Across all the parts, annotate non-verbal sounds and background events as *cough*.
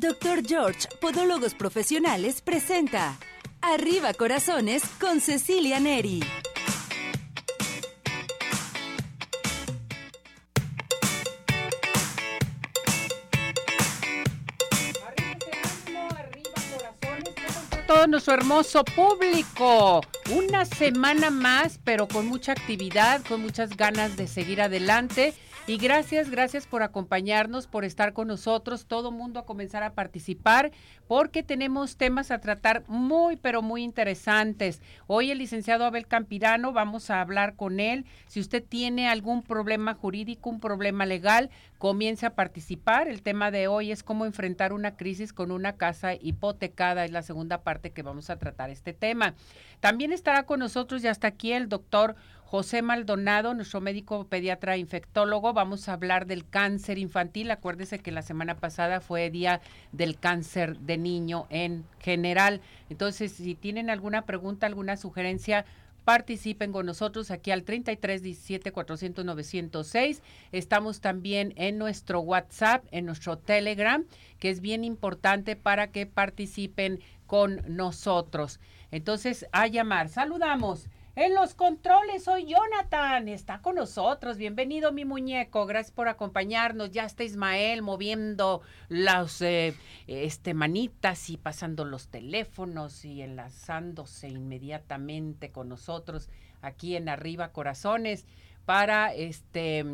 Dr. George, Podólogos Profesionales, presenta Arriba Corazones con Cecilia Neri. todo nuestro hermoso público. Una semana más, pero con mucha actividad, con muchas ganas de seguir adelante. Y gracias, gracias por acompañarnos, por estar con nosotros, todo mundo a comenzar a participar, porque tenemos temas a tratar muy, pero muy interesantes. Hoy el licenciado Abel Campirano, vamos a hablar con él. Si usted tiene algún problema jurídico, un problema legal, comience a participar. El tema de hoy es cómo enfrentar una crisis con una casa hipotecada. Es la segunda parte que vamos a tratar este tema. También estará con nosotros y hasta aquí el doctor José Maldonado, nuestro médico pediatra infectólogo. Vamos a hablar del cáncer infantil. Acuérdese que la semana pasada fue día del cáncer de niño en general. Entonces, si tienen alguna pregunta, alguna sugerencia, participen con nosotros aquí al 33 17 400 906. Estamos también en nuestro WhatsApp, en nuestro Telegram, que es bien importante para que participen con nosotros. Entonces, a llamar. Saludamos. En los controles soy Jonathan, está con nosotros. Bienvenido mi muñeco, gracias por acompañarnos. Ya está Ismael moviendo las eh, este, manitas y pasando los teléfonos y enlazándose inmediatamente con nosotros aquí en Arriba Corazones para este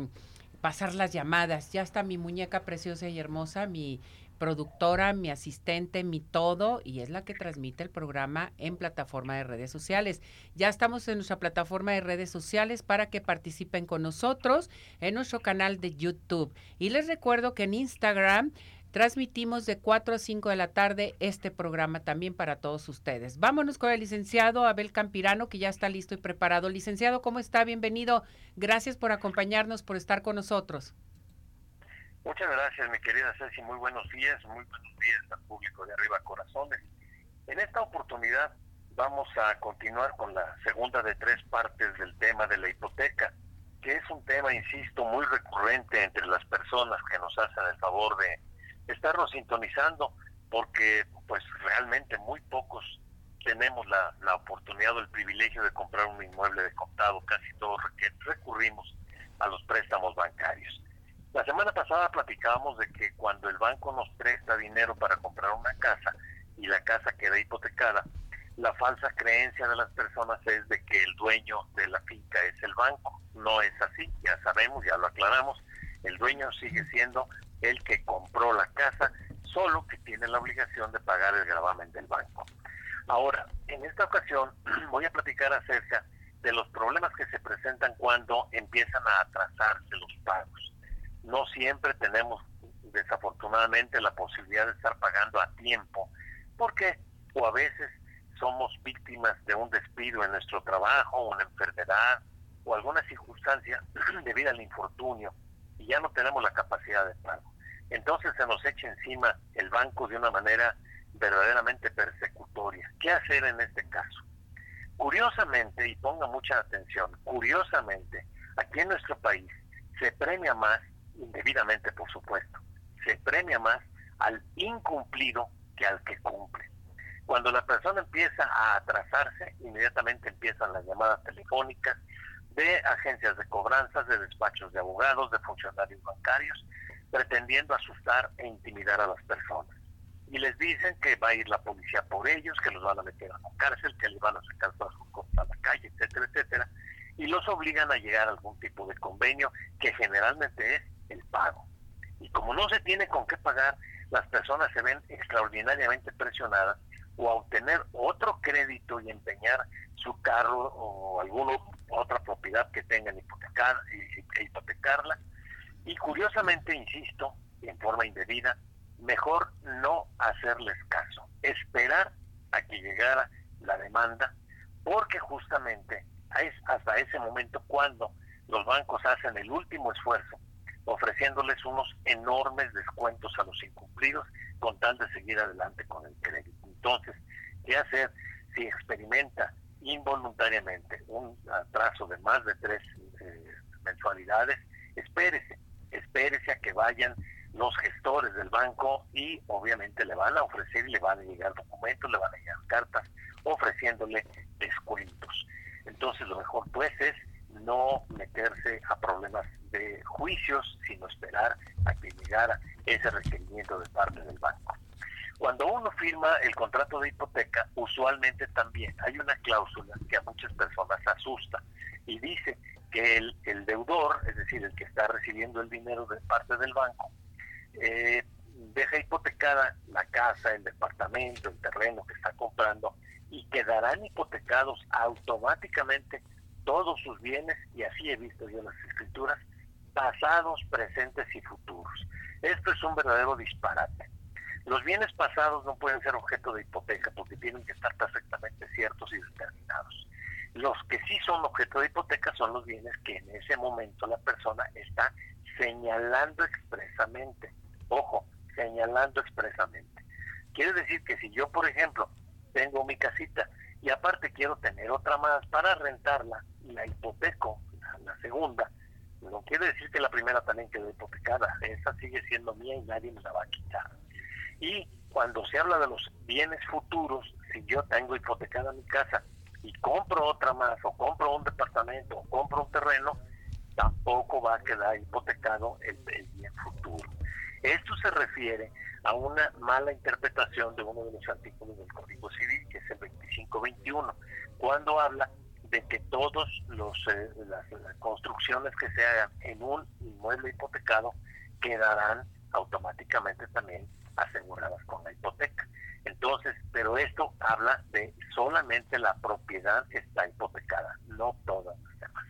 pasar las llamadas. Ya está mi muñeca preciosa y hermosa, mi productora, mi asistente, mi todo, y es la que transmite el programa en plataforma de redes sociales. Ya estamos en nuestra plataforma de redes sociales para que participen con nosotros en nuestro canal de YouTube. Y les recuerdo que en Instagram transmitimos de 4 a 5 de la tarde este programa también para todos ustedes. Vámonos con el licenciado Abel Campirano, que ya está listo y preparado. Licenciado, ¿cómo está? Bienvenido. Gracias por acompañarnos, por estar con nosotros. Muchas gracias, mi querida Ceci. Muy buenos días, muy buenos días al público de Arriba Corazones. En esta oportunidad vamos a continuar con la segunda de tres partes del tema de la hipoteca, que es un tema, insisto, muy recurrente entre las personas que nos hacen el favor de estarnos sintonizando, porque pues realmente muy pocos tenemos la, la oportunidad o el privilegio de comprar un inmueble de contado, casi todos recurrimos a los préstamos bancarios. La semana pasada platicábamos de que cuando el banco nos presta dinero para comprar una casa y la casa queda hipotecada, la falsa creencia de las personas es de que el dueño de la finca es el banco. No es así, ya sabemos, ya lo aclaramos. El dueño sigue siendo el que compró la casa, solo que tiene la obligación de pagar el gravamen del banco. Ahora, en esta ocasión *clears throat* voy a platicar acerca de los problemas que se presentan cuando empiezan a atrasarse los pagos no siempre tenemos desafortunadamente la posibilidad de estar pagando a tiempo, porque o a veces somos víctimas de un despido en nuestro trabajo, una enfermedad o alguna circunstancia *clears throat* debido al infortunio y ya no tenemos la capacidad de pago. Entonces se nos echa encima el banco de una manera verdaderamente persecutoria. ¿Qué hacer en este caso? Curiosamente, y ponga mucha atención, curiosamente, aquí en nuestro país se premia más indebidamente por supuesto, se premia más al incumplido que al que cumple. Cuando la persona empieza a atrasarse, inmediatamente empiezan las llamadas telefónicas de agencias de cobranzas, de despachos de abogados, de funcionarios bancarios, pretendiendo asustar e intimidar a las personas. Y les dicen que va a ir la policía por ellos, que los van a meter a la cárcel, que les van a sacar todas sus cosas a la calle, etcétera, etcétera, y los obligan a llegar a algún tipo de convenio que generalmente es el pago. Y como no se tiene con qué pagar, las personas se ven extraordinariamente presionadas o a obtener otro crédito y empeñar su carro o alguna otra propiedad que tengan hipotecar, e hipotecarla. Y curiosamente, insisto, en forma indebida, mejor no hacerles caso, esperar a que llegara la demanda, porque justamente es hasta ese momento cuando los bancos hacen el último esfuerzo ofreciéndoles unos enormes descuentos a los incumplidos con tal de seguir adelante con el crédito. Entonces, ¿qué hacer si experimenta involuntariamente un atraso de más de tres eh, mensualidades? Espérese, espérese a que vayan los gestores del banco y obviamente le van a ofrecer y le van a llegar documentos, le van a llegar cartas ofreciéndole descuentos. Entonces lo mejor pues es no meterse a problemas juicios, sino esperar a que llegara ese requerimiento de parte del banco. Cuando uno firma el contrato de hipoteca, usualmente también hay una cláusula que a muchas personas asusta y dice que el, el deudor, es decir, el que está recibiendo el dinero de parte del banco, eh, deja hipotecada la casa, el departamento, el terreno que está comprando y quedarán hipotecados automáticamente todos sus bienes, y así he visto yo las escrituras, pasados, presentes y futuros. Esto es un verdadero disparate. Los bienes pasados no pueden ser objeto de hipoteca porque tienen que estar perfectamente ciertos y determinados. Los que sí son objeto de hipoteca son los bienes que en ese momento la persona está señalando expresamente. Ojo, señalando expresamente. Quiere decir que si yo, por ejemplo, tengo mi casita y aparte quiero tener otra más para rentarla la hipoteco, la, segunda, no quiere decir que la primera también quedó hipotecada, esa sigue siendo mía y nadie me la va a quitar. Y cuando se habla de los bienes futuros, si yo tengo hipotecada mi casa y compro otra más, o compro un departamento, o compro un terreno, tampoco va a quedar hipotecado el, el bien futuro. Esto se refiere a una mala interpretación de uno de los artículos del Código Civil, que es el 2521, cuando habla de que todas eh, las, construcciones que se hagan en un inmueble hipotecado quedarán automáticamente también aseguradas con la hipoteca. Entonces, pero esto habla de solamente la propiedad que está hipotecada, no todas las demás.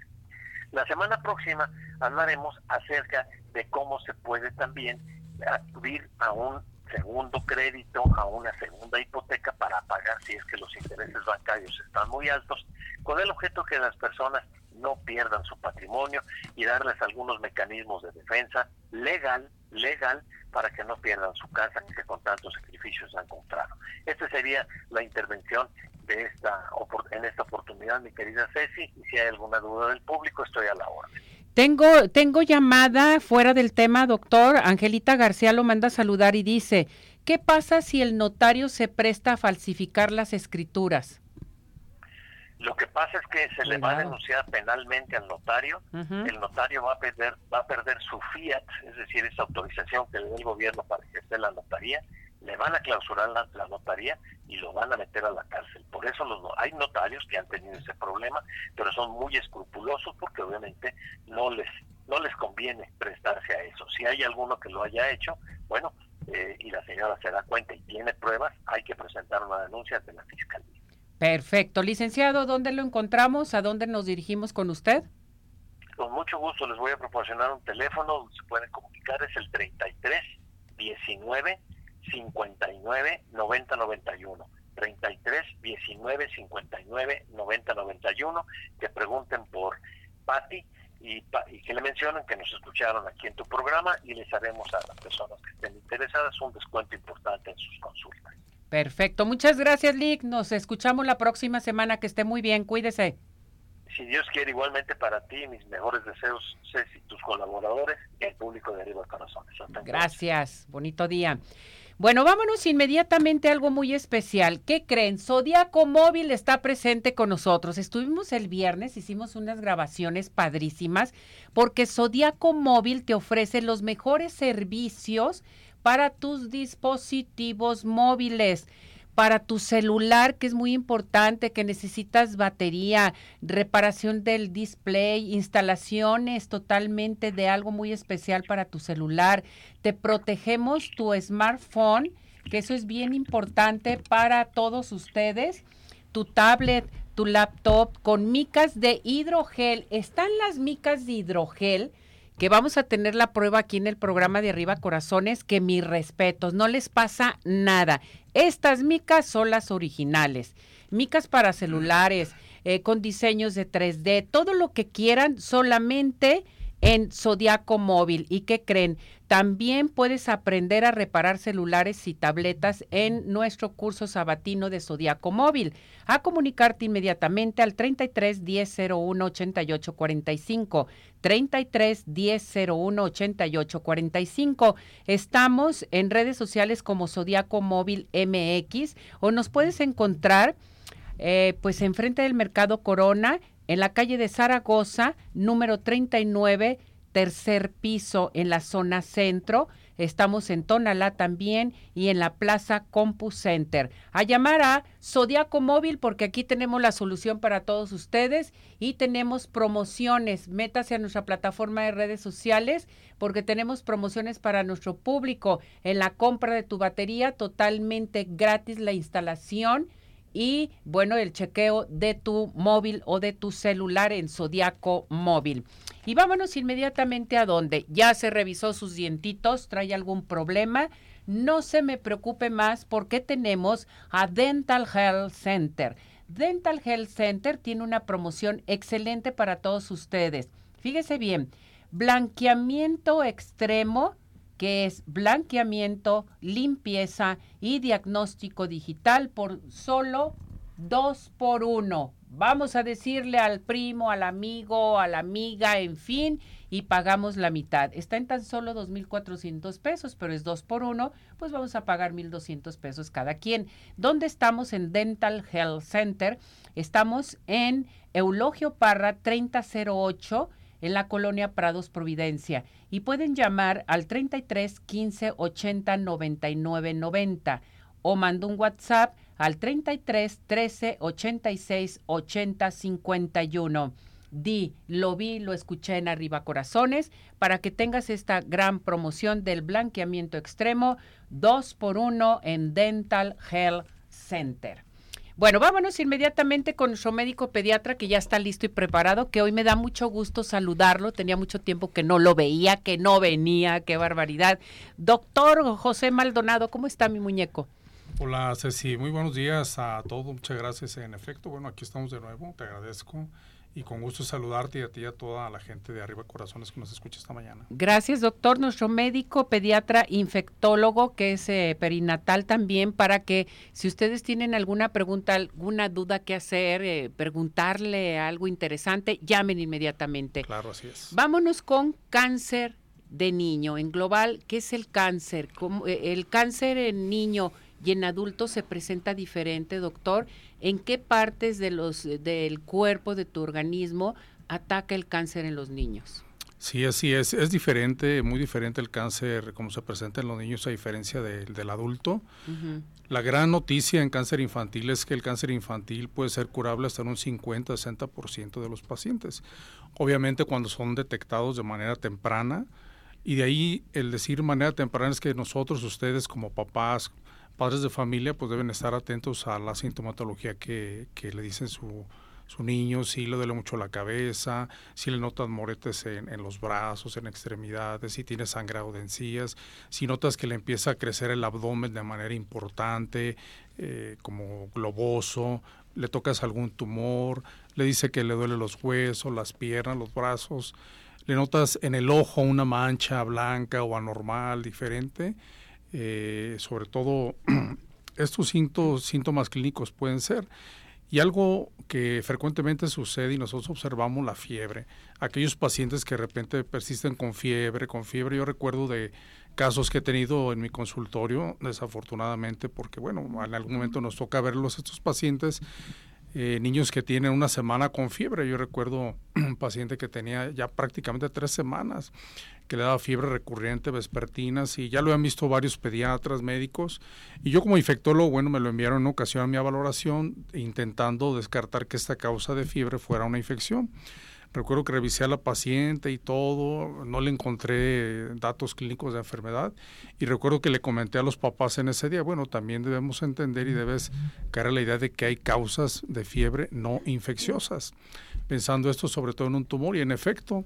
La semana próxima hablaremos acerca de cómo se puede también acudir a un segundo crédito, a una segunda hipoteca para pagar si es que los intereses bancarios están muy altos, con el objeto que las personas no pierdan su patrimonio y darles algunos mecanismos de defensa legal, legal, para que no pierdan su casa que con tantos sacrificios han comprado. Esta sería la intervención de esta en esta oportunidad, mi querida Ceci, y si hay alguna duda del público, estoy a la orden. Tengo, tengo llamada fuera del tema, doctor. Angelita García lo manda a saludar y dice, ¿qué pasa si el notario se presta a falsificar las escrituras? Lo que pasa es que se le va a denunciar penalmente al notario. El notario va a perder va a perder su fiat, es decir, esa autorización que le da el gobierno para ejercer la notaría. Le van a clausurar la, la notaría y lo van a meter a la cárcel. Por eso los, hay notarios que han tenido ese problema, pero son muy escrupulosos porque obviamente no les no les conviene prestarse a eso. Si hay alguno que lo haya hecho, bueno, eh, y la señora se da cuenta y tiene pruebas, hay que presentar una denuncia ante la fiscalía. Perfecto. Licenciado, ¿dónde lo encontramos? ¿A dónde nos dirigimos con usted? Con mucho gusto les voy a proporcionar un teléfono donde se pueden comunicar, es el 33 19 59 90 91. 33 19 59 90 91. Que pregunten por Patti y, y, que le mencionen que nos escucharon aquí en tu programa y les haremos a las personas que estén interesadas un descuento importante en sus consultas. Perfecto. Muchas gracias, Lick. Nos escuchamos la próxima semana. Que esté muy bien. Cuídese. Si Dios quiere, igualmente para ti, mis mejores deseos, Ceci, tus colaboradores y el público de Arriba Corazones. Gracias. Bonito día. Bueno, vámonos inmediatamente a algo muy especial. ¿Qué creen? Zodiaco Móvil está presente con nosotros. Estuvimos el viernes, hicimos unas grabaciones padrísimas, porque Zodiaco Móvil te ofrece los mejores servicios para tus dispositivos móviles para tu celular, que es muy importante, que necesitas batería, reparación del display, instalaciones totalmente de algo muy especial para tu celular. Te protegemos tu smartphone, que eso es bien importante para todos ustedes, tu tablet, tu laptop con micas de hidrogel. Están las micas de hidrogel que vamos a tener la prueba aquí en el programa de Arriba Corazones, que mis respetos, no les pasa nada. Estas micas son las originales. Micas para celulares, eh, con diseños de 3D, todo lo que quieran, solamente en Zodiaco Móvil. ¿Y qué creen? También puedes aprender a reparar celulares y tabletas en nuestro curso sabatino de Zodiaco Móvil. A comunicarte inmediatamente al 33 10 01 88 45. 33 10 01 88 45. Estamos en redes sociales como Zodiaco Móvil MX o nos puedes encontrar eh, pues enfrente del Mercado Corona en la calle de Zaragoza, número 39, tercer piso en la zona centro. Estamos en Tonalá también y en la Plaza Compu Center. A llamar a Zodiaco Móvil porque aquí tenemos la solución para todos ustedes y tenemos promociones. Métase a nuestra plataforma de redes sociales porque tenemos promociones para nuestro público en la compra de tu batería totalmente gratis la instalación y bueno, el chequeo de tu móvil o de tu celular en Zodiaco Móvil. Y vámonos inmediatamente a donde ya se revisó sus dientitos, trae algún problema. No se me preocupe más porque tenemos a Dental Health Center. Dental Health Center tiene una promoción excelente para todos ustedes. Fíjese bien, blanqueamiento extremo que es blanqueamiento, limpieza y diagnóstico digital por solo dos por uno. Vamos a decirle al primo, al amigo, a la amiga, en fin, y pagamos la mitad. Está en tan solo 2.400 pesos, pero es dos por uno, pues vamos a pagar 1.200 pesos cada quien. ¿Dónde estamos? En Dental Health Center. Estamos en Eulogio Parra 3008 en la colonia Prados Providencia y pueden llamar al 33 15 80 99 90 o manda un WhatsApp al 33 13 86 80 51. Di, lo vi, lo escuché en Arriba Corazones para que tengas esta gran promoción del blanqueamiento extremo 2 por 1 en Dental Health Center. Bueno, vámonos inmediatamente con nuestro médico pediatra que ya está listo y preparado, que hoy me da mucho gusto saludarlo. Tenía mucho tiempo que no lo veía, que no venía, qué barbaridad. Doctor José Maldonado, ¿cómo está mi muñeco? Hola Ceci, muy buenos días a todos, muchas gracias. En efecto, bueno, aquí estamos de nuevo, te agradezco y con gusto saludarte y a ti y a toda la gente de Arriba Corazones que nos escucha esta mañana. Gracias, doctor. Nuestro médico pediatra infectólogo, que es eh, perinatal también, para que si ustedes tienen alguna pregunta, alguna duda que hacer, eh, preguntarle algo interesante, llamen inmediatamente. Claro, así es. Vámonos con cáncer de niño. En global, ¿qué es el cáncer? Eh, el cáncer en niño y en adultos se presenta diferente, doctor. ¿En qué partes de los, del cuerpo, de tu organismo, ataca el cáncer en los niños? Sí, así es. Es diferente, muy diferente el cáncer como se presenta en los niños a diferencia del adulto. La gran noticia en cáncer infantil es que el cáncer infantil puede ser curable hasta en un 50-60% de los pacientes. Obviamente cuando son detectados de manera temprana. Y de ahí el decir manera temprana es que nosotros, ustedes como papás, padres de familia pues deben estar atentos a la sintomatología que, que le dicen su, su niño, si le duele mucho la cabeza, si le notas moretes en, en, los brazos, en extremidades, si tiene sangrado de encías, si notas que le empieza a crecer el abdomen de manera importante, eh, como globoso, le tocas algún tumor, le dice que le duele los huesos, las piernas, los brazos, le notas en el ojo una mancha blanca o anormal, diferente, eh, sobre todo *clears throat* estos síntomas, clínicos pueden ser. Y algo que frecuentemente sucede y nosotros observamos la fiebre. Aquellos pacientes que de repente persisten con fiebre, con fiebre. Yo recuerdo de casos que he tenido en mi consultorio, desafortunadamente, porque bueno, en algún momento nos toca verlos estos pacientes eh, niños que tienen una semana con fiebre. Yo recuerdo *clears throat* un paciente que tenía ya prácticamente tres semanas, que le daba fiebre recurrente, vespertinas, y ya lo han visto varios pediatras, médicos. Y yo como infectólogo, bueno, me lo enviaron en ocasión a mi valoración, intentando descartar que esta causa de fiebre fuera una infección. Recuerdo que revisé a la paciente y todo, no le encontré datos clínicos de enfermedad y recuerdo que le comenté a los papás en ese día, bueno, también debemos entender y debes caer a la idea de que hay causas de fiebre no infecciosas, pensando esto sobre todo en un tumor y en efecto,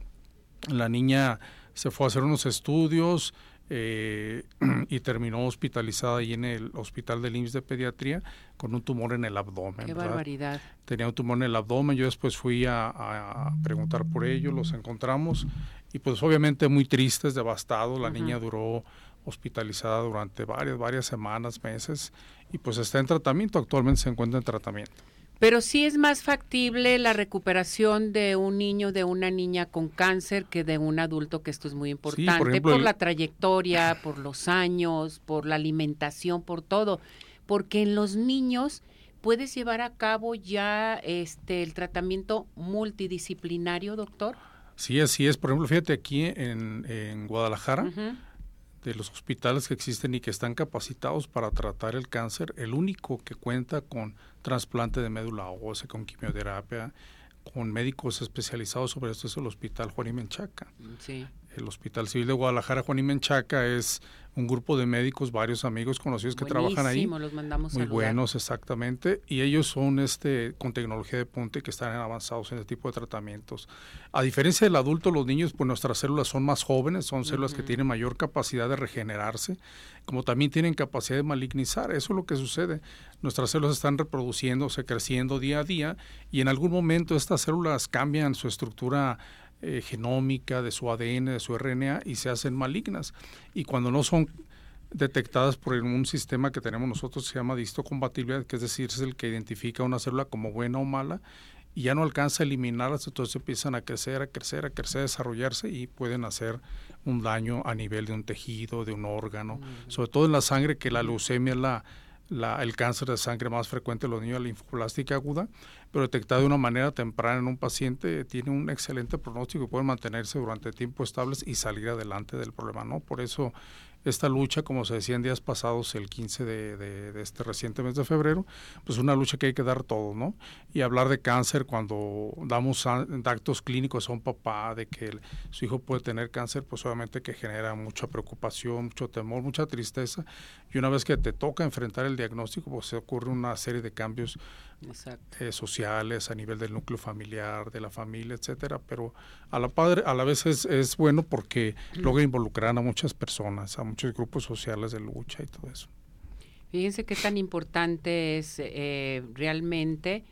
la niña se fue a hacer unos estudios, eh, *clears throat* y terminó hospitalizada ahí en el hospital del IMSS de pediatría con un tumor en el abdomen. Qué barbaridad. Tenía un tumor en el abdomen, yo después fui a, preguntar por ello, los encontramos y pues obviamente muy tristes, devastados, la niña duró hospitalizada durante varias, varias semanas, meses y pues está en tratamiento, actualmente se encuentra en tratamiento. Pero sí es más factible la recuperación de un niño, de una niña con cáncer que de un adulto, que esto es muy importante, por, la trayectoria, por los años, por la alimentación, por todo. Porque en los niños puedes llevar a cabo ya este el tratamiento multidisciplinario, doctor. Sí, así es. Por ejemplo, fíjate aquí en, Guadalajara, de los hospitales que existen y que están capacitados para tratar el cáncer, el único que cuenta con trasplante de médula ósea, con quimioterapia, con médicos especializados sobre esto es el Hospital Juan y Menchaca. Sí el Hospital Civil de Guadalajara, Juan y Menchaca, es un grupo de médicos, varios amigos conocidos que trabajan ahí. los mandamos Muy buenos, exactamente. Y ellos son este con tecnología de punte que están avanzados en este tipo de tratamientos. A diferencia del adulto, los niños, pues nuestras células son más jóvenes, son células que tienen mayor capacidad de regenerarse, como también tienen capacidad de malignizar. Eso es lo que sucede. Nuestras células están reproduciéndose, creciendo día a día, y en algún momento estas células cambian su estructura eh, genómica, de su ADN, de su RNA y se hacen malignas. Y cuando no son detectadas por un sistema que tenemos nosotros se llama distocompatibilidad, que es decir, es el que identifica una célula como buena o mala y ya no alcanza a eliminarlas, entonces empiezan a crecer, a crecer, a crecer, a desarrollarse y pueden hacer un daño a nivel de un tejido, de un órgano, mm. sobre todo en la sangre, que la leucemia es la, el cáncer de sangre más frecuente en los niños, la linfoblástica aguda, pero detectada de una manera temprana en un paciente tiene un excelente pronóstico y puede mantenerse durante tiempo estables y salir adelante del problema, ¿no? Por eso esta lucha, como se decía en días pasados, el 15 de, este reciente mes de febrero, pues una lucha que hay que dar todo, ¿no? Y hablar de cáncer cuando damos actos clínicos a un papá de que su hijo puede tener cáncer, pues obviamente que genera mucha preocupación, mucho temor, mucha tristeza. Y una vez que te toca enfrentar el diagnóstico, pues se ocurre una serie de cambios eh, sociales a nivel del núcleo familiar, de la familia, etcétera. Pero a la padre, a la vez es, es bueno porque logra involucrar a muchas personas, a muchos grupos sociales de lucha y todo eso. Fíjense qué tan importante es eh, realmente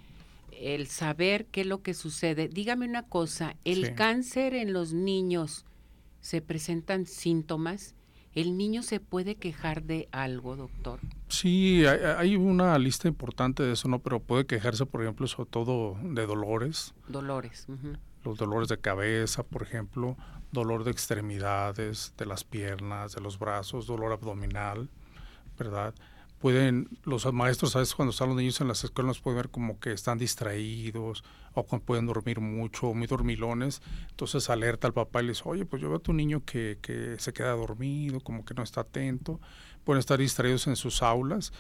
el saber qué es lo que sucede. Dígame una cosa, ¿el cáncer en los niños se presentan síntomas? ¿El niño se puede quejar de algo, doctor? Sí, hay, una lista importante de eso, ¿no? Pero puede quejarse, por ejemplo, sobre todo de dolores. Dolores. Los dolores de cabeza, por ejemplo, dolor de extremidades, de las piernas, de los brazos, dolor abdominal, ¿verdad? pueden, los maestros a veces cuando están los niños en las escuelas pueden ver como que están distraídos o pueden dormir mucho, muy dormilones, entonces alerta al papá y le dice, oye, pues yo veo a tu niño que, que se queda dormido, como que no está atento, pueden estar distraídos en sus aulas,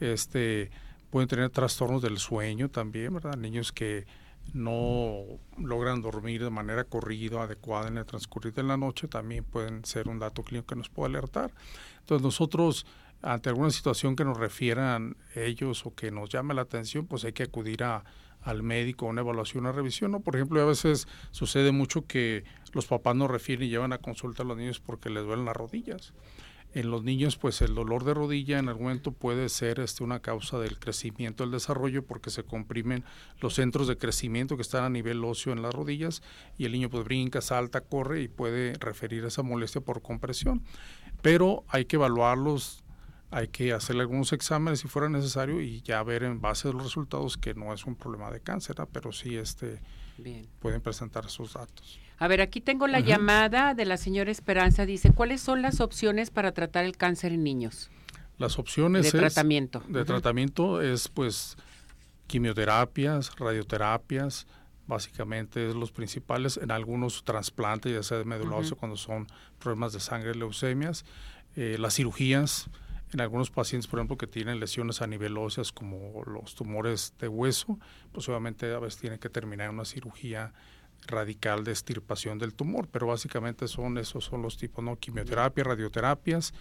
este, pueden tener trastornos del sueño también, ¿verdad? Niños que no logran dormir de manera corrida, adecuada en el transcurrir de la noche, también pueden ser un dato clínico que nos puede alertar. Entonces nosotros ante alguna situación que nos refieran ellos o que nos llame la atención, pues hay que acudir a, al médico una evaluación, una revisión, ¿no? Por ejemplo, a veces sucede mucho que los papás nos refieren y llevan a consulta a los niños porque les duelen las rodillas. En los niños, pues el dolor de rodilla en algún momento puede ser este, una causa del crecimiento, del desarrollo, porque se comprimen los centros de crecimiento que están a nivel óseo en las rodillas y el niño pues brinca, salta, corre y puede referir esa molestia por compresión. Pero hay que evaluarlos hay que hacerle algunos exámenes si fuera necesario y ya ver en base a los resultados que no es un problema de cáncer, pero sí este pueden presentar esos datos. A ver, aquí tengo la llamada de la señora Esperanza. Dice, ¿cuáles son las opciones para tratar el cáncer en niños? Las opciones de tratamiento. De tratamiento es pues quimioterapias, radioterapias, básicamente es los principales, en algunos trasplantes, ya sea de médula cuando son problemas de sangre, leucemias, eh, las cirugías, en algunos pacientes, por ejemplo, que tienen lesiones a nivel óseas como los tumores de hueso, pues obviamente a veces tienen que terminar una cirugía radical de extirpación del tumor, pero básicamente son esos son los tipos, ¿no? Quimioterapia, radioterapias,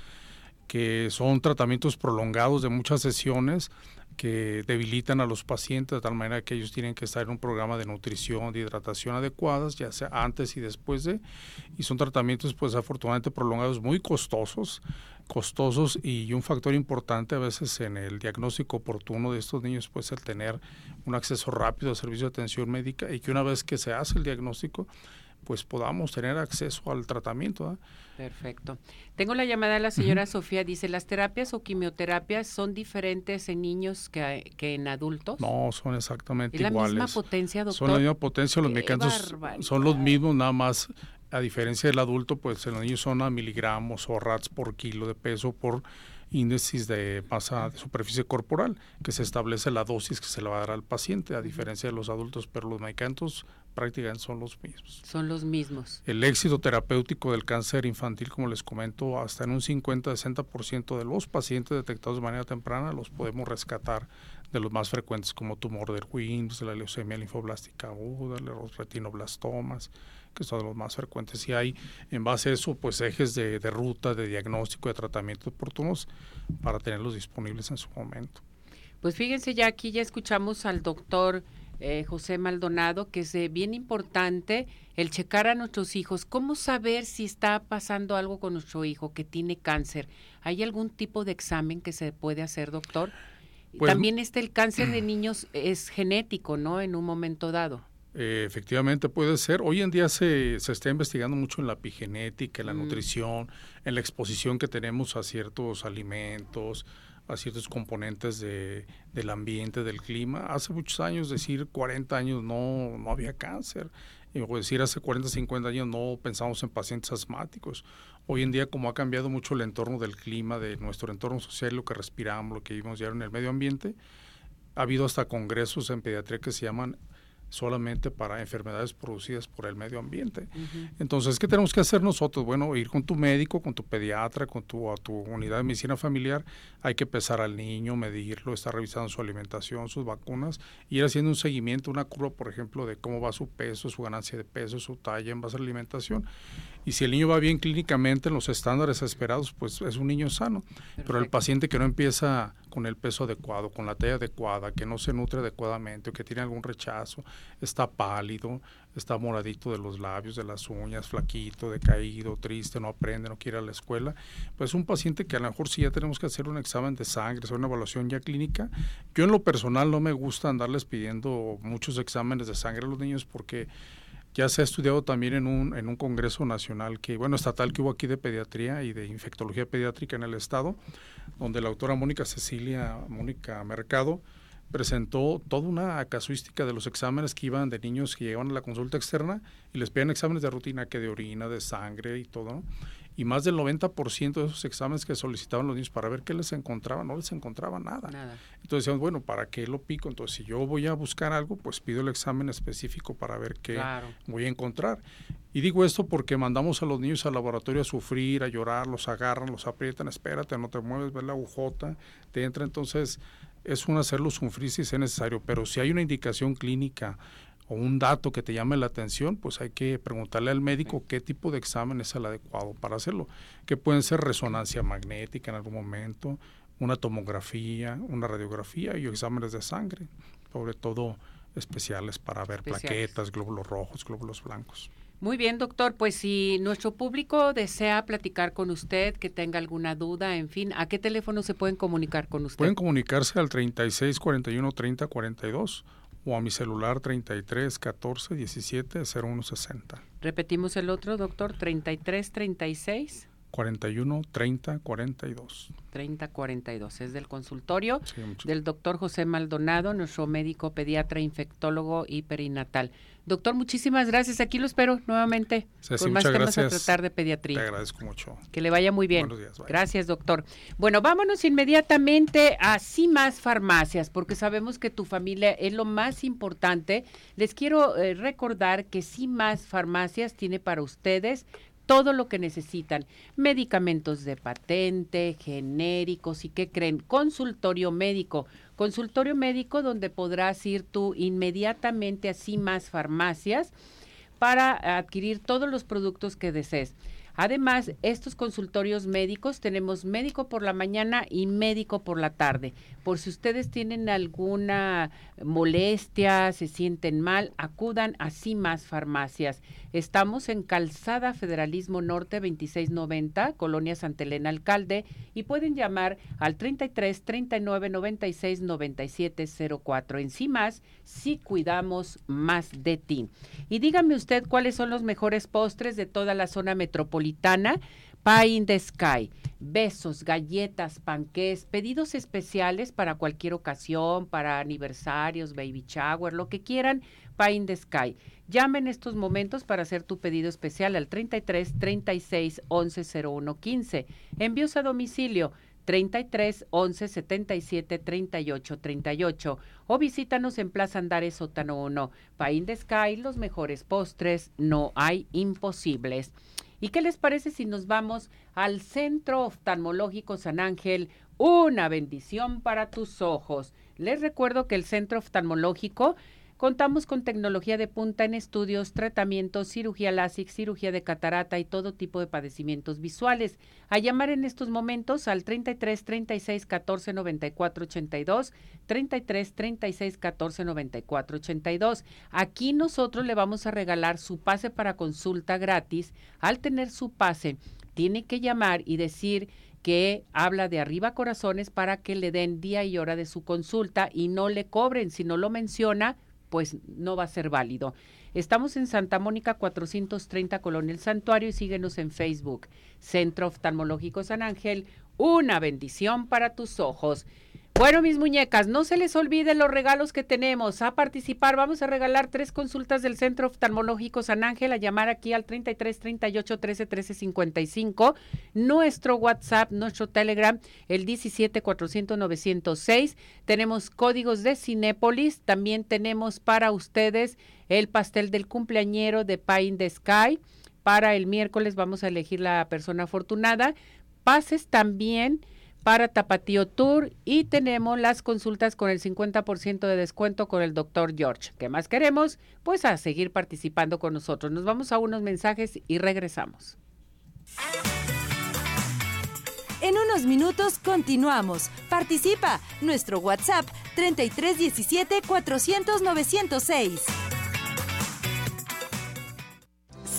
que son tratamientos prolongados de muchas sesiones que debilitan a los pacientes de tal manera que ellos tienen que estar en un programa de nutrición, de hidratación adecuadas, ya sea antes y después de, y son tratamientos pues afortunadamente prolongados muy costosos, costosos y un factor importante a veces en el diagnóstico oportuno de estos niños pues el tener un acceso rápido a servicio de atención médica y que una vez que se hace el diagnóstico pues podamos tener acceso al tratamiento. Perfecto. Tengo la llamada de la señora Sofía. Dice, ¿las terapias o quimioterapias son diferentes en niños que, en adultos? No, son exactamente iguales. ¿Es la misma potencia, doctor? Son la misma potencia, los medicamentos son los mismos, nada más, a diferencia del adulto, pues en los niños son a miligramos o rats por kilo de peso por índices de masa de superficie corporal, que se establece la dosis que se le va a dar al paciente, a diferencia de los adultos, pero los medicamentos prácticamente son los mismos. Son los mismos. El éxito terapéutico del cáncer infantil, como les comento, hasta en un 50-60% de los pacientes detectados de manera temprana los podemos rescatar de los más frecuentes como tumor de Erwin, la leucemia linfoblástica aguda, los retinoblastomas, que son los más frecuentes. Y hay, en base a eso, pues ejes de, de ruta, de diagnóstico, de tratamiento oportunos para tenerlos disponibles en su momento. Pues fíjense, ya aquí ya escuchamos al doctor eh, José Maldonado, que es eh, bien importante el checar a nuestros hijos, cómo saber si está pasando algo con nuestro hijo que tiene cáncer. ¿Hay algún tipo de examen que se puede hacer, doctor? Pues, También este el cáncer de niños es genético, ¿no? En un momento dado. Eh, efectivamente puede ser. Hoy en día se, se está investigando mucho en la epigenética, en la mm. nutrición, en la exposición que tenemos a ciertos alimentos, a ciertos componentes de, del ambiente, del clima. Hace muchos años, decir 40 años, no, no había cáncer. O decir, hace 40, 50 años no pensamos en pacientes asmáticos. Hoy en día, como ha cambiado mucho el entorno del clima, de nuestro entorno social, lo que respiramos, lo que vivimos ya en el medio ambiente, ha habido hasta congresos en pediatría que se llaman solamente para enfermedades producidas por el medio ambiente. Entonces, ¿qué tenemos que hacer nosotros? Bueno, ir con tu médico, con tu pediatra, con tu, a tu unidad de medicina familiar, hay que pesar al niño, medirlo, estar revisando su alimentación, sus vacunas, y ir haciendo un seguimiento, una curva, por ejemplo, de cómo va su peso, su ganancia de peso, su talla en base a la alimentación. Y si el niño va bien clínicamente en los estándares esperados, pues es un niño sano. Pero el paciente que no empieza con el peso adecuado, con la talla adecuada, que no se nutre adecuadamente o que tiene algún rechazo, está pálido, está moradito de los labios, de las uñas, flaquito, decaído, triste, no aprende, no quiere ir a la escuela, pues un paciente que a lo mejor sí ya tenemos que hacer un examen de sangre, hacer una evaluación ya clínica. Yo en lo personal no me gusta andarles pidiendo muchos exámenes de sangre a los niños porque ya se ha estudiado también en un, en un congreso nacional, que bueno, estatal que hubo aquí de pediatría y de infectología pediátrica en el estado, donde la doctora Mónica Cecilia, Mónica Mercado, presentó toda una casuística de los exámenes que iban de niños que llegaban a la consulta externa y les pedían exámenes de rutina, que de orina, de sangre y todo, ¿no? y más del 90% de esos exámenes que solicitaban los niños para ver qué les encontraba, no les encontraba nada. Entonces decíamos, bueno, ¿para qué lo pico? Entonces, si yo voy a buscar algo, pues pido el examen específico para ver qué voy a encontrar. Y digo esto porque mandamos a los niños al laboratorio a sufrir, a llorar, los agarran, los aprietan, espérate, no te mueves, ves la agujota, te entra. Entonces, es un hacerlo sufrir si es necesario, pero si hay una indicación clínica o un dato que te llame la atención, pues hay que preguntarle al médico qué tipo de examen es el adecuado para hacerlo, que pueden ser resonancia magnética en algún momento, una tomografía, una radiografía y exámenes de sangre, sobre todo especiales para ver plaquetas, glóbulos rojos, glóbulos blancos. Muy bien, doctor. Pues si nuestro público desea platicar con usted, que tenga alguna duda, en fin, ¿a qué teléfono se pueden comunicar con usted? Pueden comunicarse al 36 41 30 42 o a mi celular 33 14 17 01 60. Repetimos el otro, doctor, 33 36 41 30 42. 30 42. Es del consultorio del doctor José Maldonado, nuestro médico pediatra, infectólogo y perinatal. Doctor, muchísimas gracias. Aquí lo espero nuevamente con más temas a tratar de pediatría. Te agradezco mucho. Que le vaya muy bien. Gracias, doctor. Bueno, vámonos inmediatamente a más Farmacias, porque sabemos que tu familia es lo más importante. Les quiero eh, recordar que más Farmacias tiene para ustedes todo lo que necesitan, medicamentos de patente, genéricos y qué creen, consultorio médico, consultorio médico donde podrás ir tú inmediatamente a más farmacias para adquirir todos los productos que desees. Además, estos consultorios médicos tenemos médico por la mañana y médico por la tarde. Por si ustedes tienen alguna molestia, se sienten mal, acudan a CIMAS Farmacias. Estamos en Calzada Federalismo Norte 2690, Colonia Santa Elena Alcalde, y pueden llamar al 33 39 96 97 04. En CIMAS, sí cuidamos más de ti. Y dígame usted cuáles son los mejores postres de toda la zona metropolitana. Pie the Sky, besos, galletas, panqués, pedidos especiales para cualquier ocasión, para aniversarios, baby shower, lo que quieran, Pie in the Sky. Llama en estos momentos para hacer tu pedido especial al 33 36 11 01 15. Envíos a domicilio 33 11 77 38 38 o visítanos en Plaza Andares Sótano 1. Pain de Sky, los mejores postres, no hay imposibles. ¿Y qué les parece si nos vamos al Centro Oftalmológico San Ángel? Una bendición para tus ojos. Les recuerdo que el Centro Oftalmológico Contamos con tecnología de punta en estudios, tratamientos, cirugía láser, cirugía de catarata y todo tipo de padecimientos visuales. A llamar en estos momentos al 33 36 14 94 82, 33 36 14 94 82. Aquí nosotros le vamos a regalar su pase para consulta gratis. Al tener su pase, tiene que llamar y decir que habla de arriba corazones para que le den día y hora de su consulta y no le cobren. Si no lo menciona, pues no va a ser válido. Estamos en Santa Mónica 430 Colonia El Santuario y síguenos en Facebook. Centro Oftalmológico San Ángel, una bendición para tus ojos. Bueno, mis muñecas, no se les olviden los regalos que tenemos. A participar, vamos a regalar tres consultas del Centro Oftalmológico San Ángel, a llamar aquí al 33 38 13 13 55. Nuestro WhatsApp, nuestro Telegram, el 17 400 906. Tenemos códigos de Cinépolis. También tenemos para ustedes el pastel del cumpleañero de Pine the Sky. Para el miércoles vamos a elegir la persona afortunada. Pases también para Tapatío Tour y tenemos las consultas con el 50% de descuento con el doctor George. ¿Qué más queremos? Pues a seguir participando con nosotros. Nos vamos a unos mensajes y regresamos. En unos minutos continuamos. Participa. Nuestro WhatsApp 3317 400 906.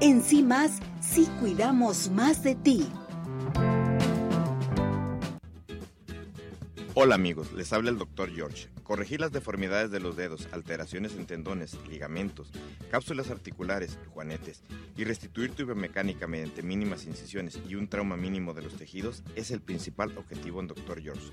En sí más, sí cuidamos más de ti. Hola amigos, les habla el Dr. George. Corregir las deformidades de los dedos, alteraciones en tendones, ligamentos, cápsulas articulares, juanetes y restituir tu biomecánica mediante mínimas incisiones y un trauma mínimo de los tejidos es el principal objetivo en Dr. George.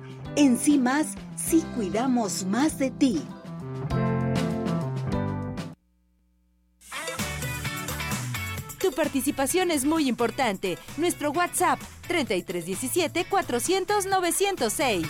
En sí más, sí cuidamos más de ti. Tu participación es muy importante. Nuestro WhatsApp 3317 400 906.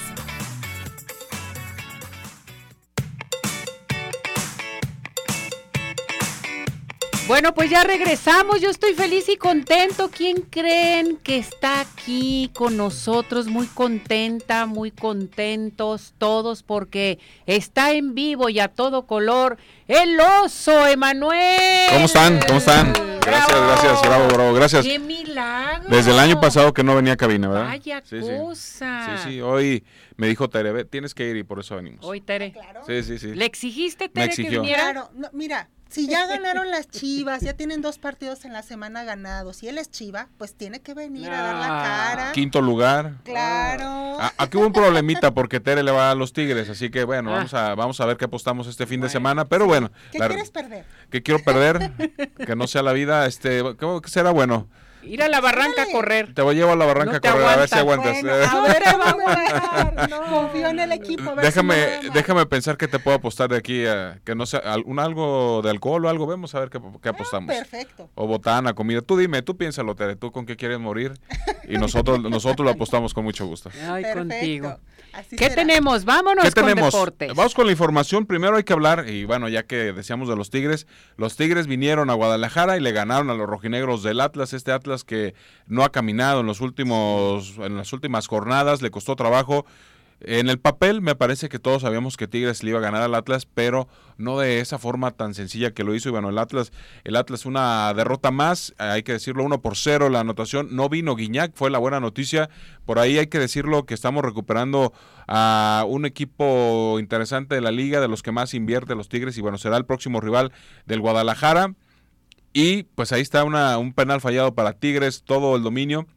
Bueno, pues ya regresamos. Yo estoy feliz y contento. ¿Quién creen que está aquí con nosotros? Muy contenta, muy contentos todos porque está en vivo y a todo color el oso, Emanuel. ¿Cómo están? ¿Cómo están? Gracias, gracias, bravo, bravo, gracias. ¡Qué milagro! Desde el año pasado que no venía a cabina, ¿verdad? Vaya cosa. Sí, sí, hoy me dijo Tere, tienes que ir y por eso venimos. Hoy, Tere. Sí, sí, sí. ¿Le exigiste, Tere, que exigió. viniera? Claro, no, mira, si ya ganaron las *laughs* Chivas, ya tienen dos partidos en la semana ganados, si él es Chiva, pues tiene que venir a dar la Ah. cara. Quinto lugar. Claro. A- Aquí hubo un problemita porque Tere le va a los Tigres, así que bueno, Ah. vamos a vamos a ver qué apostamos este fin de semana, pero bueno, ¿Qué la- quieres perder? ¿qué quiero perder? *laughs* que no sea la vida, este, ¿cómo que será bueno? Ir a la barranca a correr. Te voy a llevar a la barranca No a correr a ver si aguantas. Bueno, a ver, vamos a dejar. *laughs* Confío en el equipo. a ver Déjame, déjame pensar que te puedo apostar de aquí a que no sea algún algo de alcohol o algo, vemos a ver qué, qué apostamos. Perfecto. O botana, comida. Tú dime, tú piénsalo, Tere, tú con qué quieres morir y nosotros *laughs* nosotros lo apostamos con mucho gusto. Ay, Perfecto. contigo. Así ¿Qué será. tenemos? Vámonos ¿Qué con tenemos? deportes. Vamos con la información. Primero hay que hablar, y bueno, ya que decíamos de los Tigres, los Tigres vinieron a Guadalajara y le ganaron a los rojinegros del Atlas, este Atlas que no ha caminado en los últimos, en las últimas jornadas, le costó trabajo. En el papel me parece que todos sabíamos que Tigres le iba a ganar al Atlas, pero no de esa forma tan sencilla que lo hizo. Y bueno, el Atlas, el Atlas una derrota más, hay que decirlo, uno por cero la anotación. No vino Guiñac, fue la buena noticia. Por ahí hay que decirlo que estamos recuperando a un equipo interesante de la liga, de los que más invierte los Tigres, y bueno, será el próximo rival del Guadalajara. Y pues ahí está una, un penal fallado para Tigres, todo el dominio.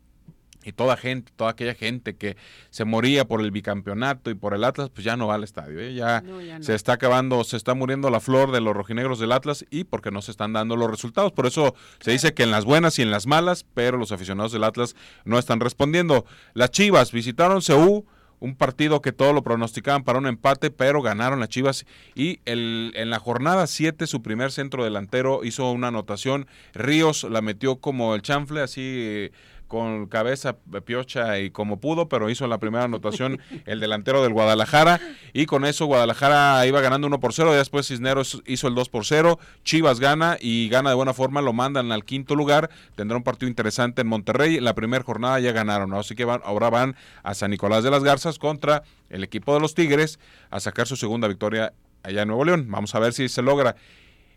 Y toda gente, toda aquella gente que se moría por el bicampeonato y por el Atlas, pues ya no va al estadio. ¿eh? Ya, No, ya no. se está acabando, se está muriendo la flor de los rojinegros del Atlas y porque no se están dando los resultados. Por eso se dice que en las buenas y en las malas, pero los aficionados del Atlas no están respondiendo. Las Chivas visitaron Ceú, un partido que todos lo pronosticaban para un empate, pero ganaron las Chivas. Y el, en la jornada 7 su primer centro delantero hizo una anotación, Ríos la metió como el chanfle, así con cabeza piocha y como pudo, pero hizo la primera anotación el delantero del Guadalajara. Y con eso Guadalajara iba ganando 1 por 0, y después Cisneros hizo el 2 por 0, Chivas gana y gana de buena forma, lo mandan al quinto lugar, tendrá un partido interesante en Monterrey, la primera jornada ya ganaron, así que van, ahora van a San Nicolás de las Garzas contra el equipo de los Tigres a sacar su segunda victoria allá en Nuevo León, vamos a ver si se logra.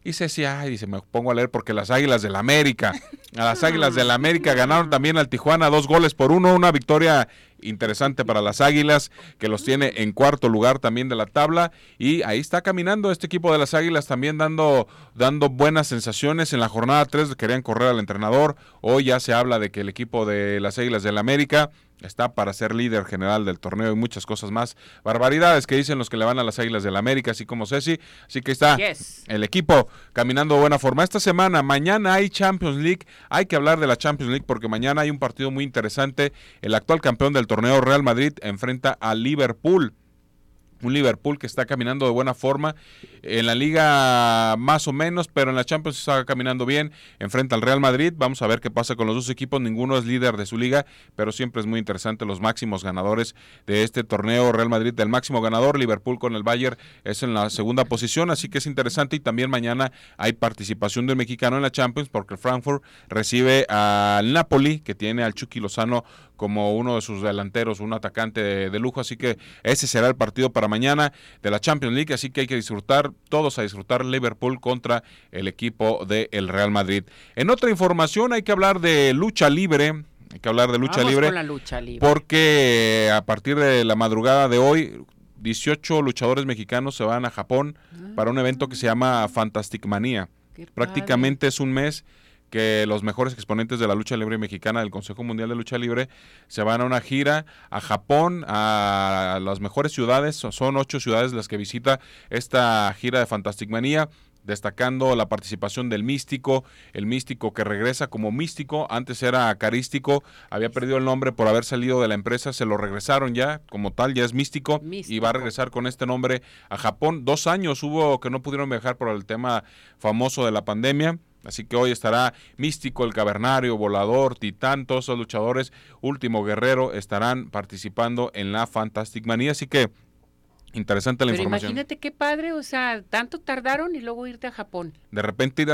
Y Ceci, ay, dice, me pongo a leer porque las Águilas del América, a las Águilas del América ganaron también al Tijuana dos goles por uno, una victoria interesante para las Águilas, que los tiene en cuarto lugar también de la tabla, y ahí está caminando este equipo de las Águilas también dando, dando buenas sensaciones. En la jornada 3 querían correr al entrenador, hoy ya se habla de que el equipo de las Águilas del América está para ser líder general del torneo y muchas cosas más. Barbaridades que dicen los que le van a las Águilas del América, así como Ceci. Así que está Yes. el equipo caminando de buena forma. Esta semana, mañana hay Champions League. Hay que hablar de la Champions League porque mañana hay un partido muy interesante. El actual campeón del torneo Real Madrid enfrenta a Liverpool. Un Liverpool que está caminando de buena forma. En la liga más o menos, pero en la Champions está caminando bien. Enfrenta al Real Madrid. Vamos a ver qué pasa con los dos equipos. Ninguno es líder de su liga, pero siempre es muy interesante los máximos ganadores de este torneo. Real Madrid del máximo ganador. Liverpool con el Bayern es en la segunda posición, así que es interesante. Y también mañana hay participación del mexicano en la Champions porque Frankfurt recibe al Napoli, que tiene al Chucky Lozano como uno de sus delanteros, un atacante de, lujo, así que ese será el partido para mañana de la Champions League, así que hay que disfrutar, todos a disfrutar Liverpool contra el equipo del Real Madrid. En otra información hay que hablar de lucha libre, hay que hablar de lucha libre, la lucha libre, porque a partir de la madrugada de hoy 18 luchadores mexicanos se van a Japón para un evento que se llama Fantastic Manía. Prácticamente es un mes que los mejores exponentes de la lucha libre mexicana del Consejo Mundial de Lucha Libre se van a una gira a Japón, a las mejores ciudades, son ocho ciudades las que visita esta gira de Fantastic Manía destacando la participación del místico, el místico que regresa como místico, antes era carístico, había perdido el nombre por haber salido de la empresa, se lo regresaron ya, como tal, ya es místico, y va a regresar con este nombre a Japón. Dos años hubo que no pudieron viajar por el tema famoso de la pandemia, Así que hoy estará Místico, el Cavernario, Volador, Titán, todos esos luchadores, Último Guerrero, estarán participando en la Fantastic Manía. Así que interesante la Pero información. Imagínate qué padre, o sea, tanto tardaron y luego irte a Japón. De repente,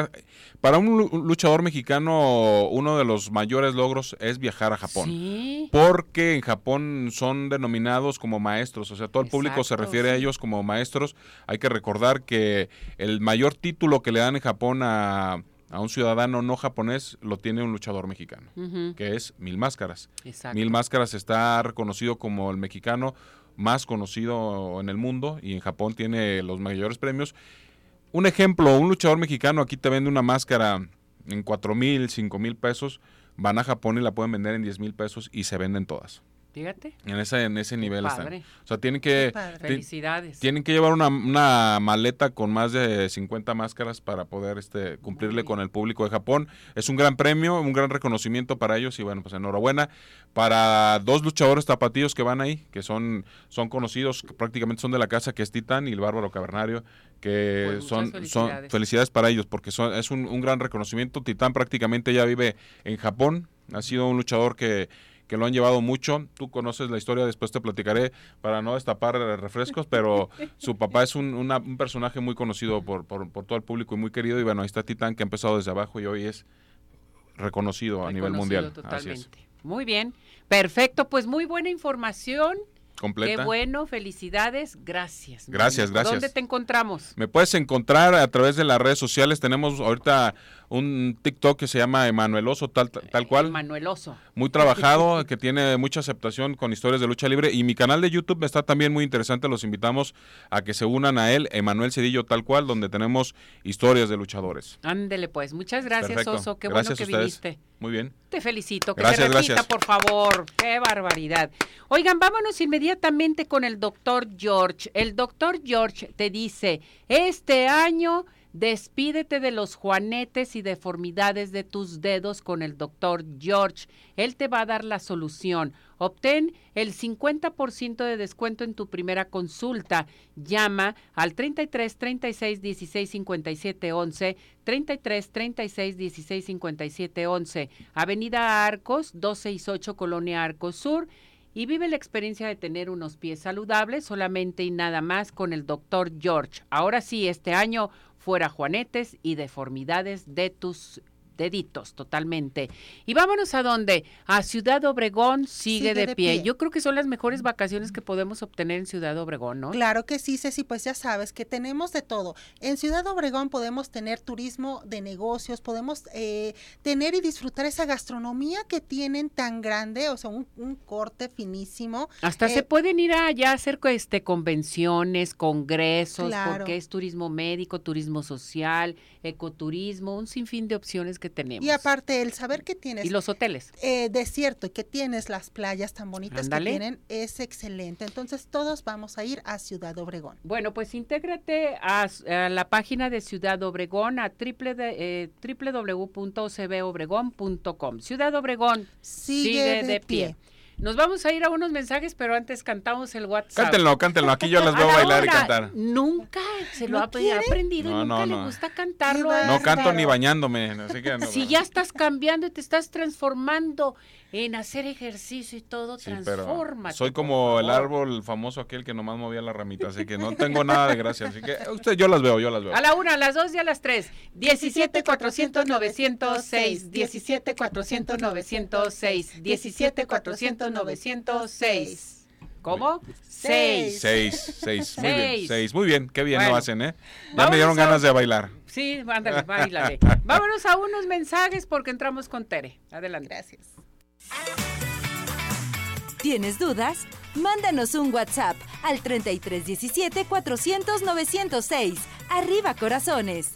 para un luchador mexicano, uno de los mayores logros es viajar a Japón. Sí. Porque en Japón son denominados como maestros, o sea, todo el público se refiere a ellos como maestros. Hay que recordar que el mayor título que le dan en Japón a a un ciudadano no japonés lo tiene un luchador mexicano, que es Mil Máscaras. Mil Máscaras está reconocido como el mexicano más conocido en el mundo y en Japón tiene los mayores premios. Un ejemplo, un luchador mexicano aquí te vende una máscara en cuatro mil, cinco mil pesos, van a Japón y la pueden vender en diez mil pesos y se venden todas. Fíjate. En ese, en ese nivel están. O sea, tienen que. Felicidades. Tienen que llevar una, una, maleta con más de 50 máscaras para poder este, cumplirle con el público de Japón. Es un gran premio, un gran reconocimiento para ellos y bueno, pues enhorabuena. Para dos luchadores tapatíos que van ahí, que son, son conocidos, prácticamente son de la casa, que es Titán y el Bárbaro Cavernario, que pues son, felicidades. son felicidades para ellos porque son, es un, un gran reconocimiento. Titán prácticamente ya vive en Japón, ha sido un luchador que que lo han llevado mucho. Tú conoces la historia, después te platicaré para no destapar refrescos, pero su papá es un, un personaje muy conocido por, por, todo el público y muy querido. Y bueno, ahí está Titán, que ha empezado desde abajo y hoy es reconocido, a nivel mundial. Totalmente. Muy bien, perfecto, pues muy buena información. Completa. Qué bueno, felicidades, gracias. Gracias, gracias. ¿Dónde te encontramos? Me puedes encontrar a través de las redes sociales. Tenemos ahorita un TikTok que se llama Emanueloso, tal, tal cual. Emanueloso. Muy trabajado, *laughs* que tiene mucha aceptación con historias de lucha libre. Y mi canal de YouTube está también muy interesante. Los invitamos a que se unan a él, Emanuel Cedillo, tal cual, donde tenemos historias de luchadores. Ándele, pues. Muchas gracias, Oso. Qué bueno que viniste. Muy bien. Te felicito. Que gracias, repita, por favor. Qué barbaridad. Oigan, vámonos inmediatamente con el doctor George. El doctor George te dice, este año Despídete de los juanetes y deformidades de tus dedos con el doctor George. Él te va a dar la solución. Obtén el 50% de descuento en tu primera consulta. Llama al 33 36 16 57 11, 33 36 16 57 11, Avenida Arcos, 268 Colonia Arcos Sur y vive la experiencia de tener unos pies saludables solamente y nada más con el doctor George. Ahora sí, este año fuera juanetes y deformidades de tus deditos totalmente. Y vámonos a dónde? A Ciudad Obregón sigue, de, pie. Yo creo que son las mejores vacaciones que podemos obtener en Ciudad Obregón, ¿no? Claro que sí, Ceci, pues ya sabes que tenemos de todo. En Ciudad Obregón podemos tener turismo de negocios, podemos eh, tener y disfrutar esa gastronomía que tienen tan grande, o sea, un, corte finísimo. Hasta se eh, pueden ir allá a hacer este convenciones, congresos, porque es turismo médico, turismo social, ecoturismo, un sinfín de opciones que tenemos. Y aparte, el saber que tienes. Y los hoteles. Eh, desierto y que tienes las playas tan bonitas que tienen es excelente. Entonces, todos vamos a ir a Ciudad Obregón. Bueno, pues intégrate a, la página de Ciudad Obregón a triple de, eh, www.cbobregón.com. Ciudad Obregón sigue, de, pie. Nos vamos a ir a unos mensajes, pero antes cantamos el WhatsApp. Cántenlo, cántenlo. Aquí yo las *laughs* veo bailar y cantar. Nunca se lo ha aprendido y nunca le gusta cantarlo. No canto ni bañándome. Así que si ya estás cambiando y te estás transformando en hacer ejercicio y todo, sí, Soy como el árbol famoso aquel que nomás movía la ramita, así que no tengo nada de gracia. Así que usted, yo las veo, yo las veo. A la una, a las dos y a las tres. 17 400 906. 17 400 906. 17 400 906. ¿Cómo? Seis. Seis, seis. Muy bien, seis. Muy bien, qué bien lo hacen, ¿eh? Ya me dieron ganas de bailar. Sí, ándale, bailale. *laughs* Vámonos a unos mensajes porque entramos con Tere. Adelante. Gracias. ¿Tienes dudas? Mándanos un WhatsApp al 3317 400 906. Arriba corazones.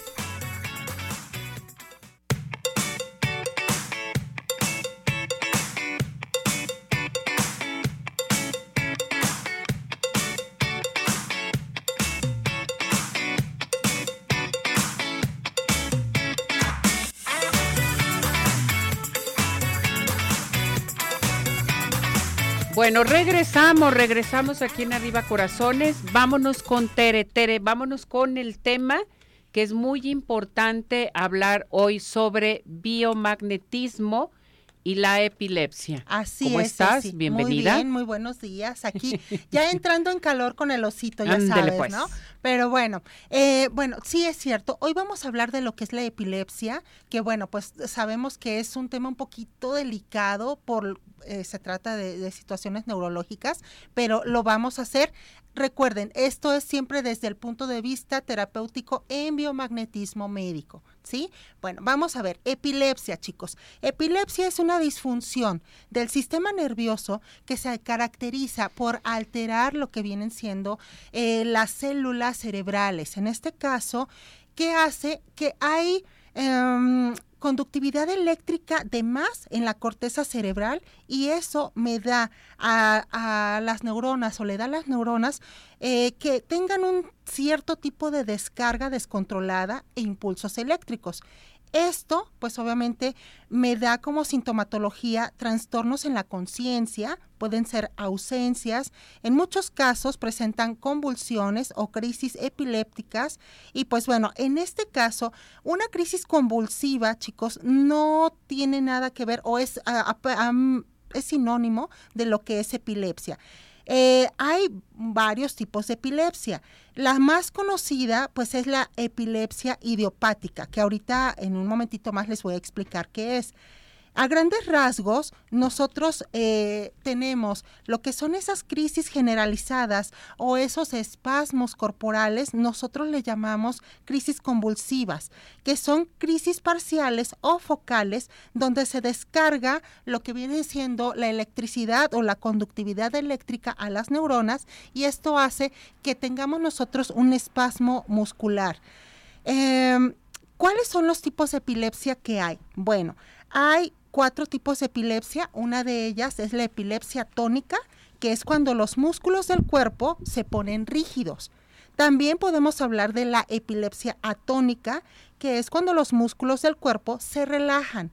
Bueno, regresamos, regresamos aquí en Arriba Corazones. Vámonos con Tere, Tere, vámonos con el tema que es muy importante hablar hoy sobre biomagnetismo y la epilepsia. Así ¿Cómo estás? Bienvenida. Muy bien, muy buenos días. Aquí ya entrando en calor con el osito, ya sabes, pues. ¿no? Pero bueno, eh, bueno, sí es cierto. Hoy vamos a hablar de lo que es la epilepsia, que bueno, pues sabemos que es un tema un poquito delicado por eh, se trata de, situaciones neurológicas, pero lo vamos a hacer. Recuerden, esto es siempre desde el punto de vista terapéutico en biomagnetismo médico, ¿sí? Bueno, vamos a ver, epilepsia, chicos. Epilepsia es una disfunción del sistema nervioso que se caracteriza por alterar lo que vienen siendo eh, las células cerebrales. En este caso, ¿qué hace? Que hay... Em, conductividad eléctrica de más en la corteza cerebral y eso me da a, las neuronas o le da a las neuronas eh, que tengan un cierto tipo de descarga descontrolada e impulsos eléctricos. Esto, pues obviamente, me da como sintomatología trastornos en la conciencia, pueden ser ausencias, en muchos casos presentan convulsiones o crisis epilépticas y pues bueno, en este caso, una crisis convulsiva, chicos, no tiene nada que ver o es, es sinónimo de lo que es epilepsia. Eh, hay varios tipos de epilepsia. La más conocida, pues, es la epilepsia idiopática, que ahorita en un momentito más les voy a explicar qué es. A grandes rasgos, nosotros eh, tenemos lo que son esas crisis generalizadas o esos espasmos corporales, nosotros le llamamos crisis convulsivas, que son crisis parciales o focales donde se descarga lo que viene siendo la electricidad o la conductividad eléctrica a las neuronas y esto hace que tengamos nosotros un espasmo muscular. Em, ¿Cuáles son los tipos de epilepsia que hay? Bueno, hay cuatro tipos de epilepsia. Una de ellas es la epilepsia tónica, que es cuando los músculos del cuerpo se ponen rígidos. También podemos hablar de la epilepsia atónica, que es cuando los músculos del cuerpo se relajan.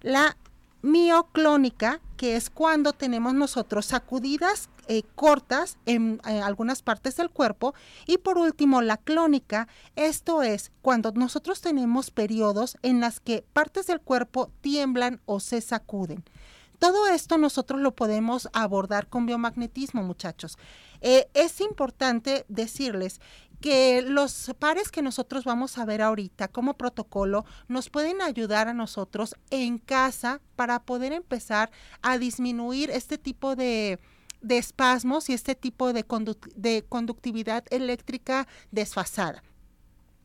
La mioclónica, que es cuando tenemos nosotros sacudidas eh, cortas en, en, algunas partes del cuerpo. Y por último, la clónica, esto es cuando nosotros tenemos periodos en las que partes del cuerpo tiemblan o se sacuden. Todo esto nosotros lo podemos abordar con biomagnetismo, muchachos. Eh, es importante decirles que los pares que nosotros vamos a ver ahorita como protocolo nos pueden ayudar a nosotros en casa para poder empezar a disminuir este tipo de, espasmos y este tipo de conductividad eléctrica desfasada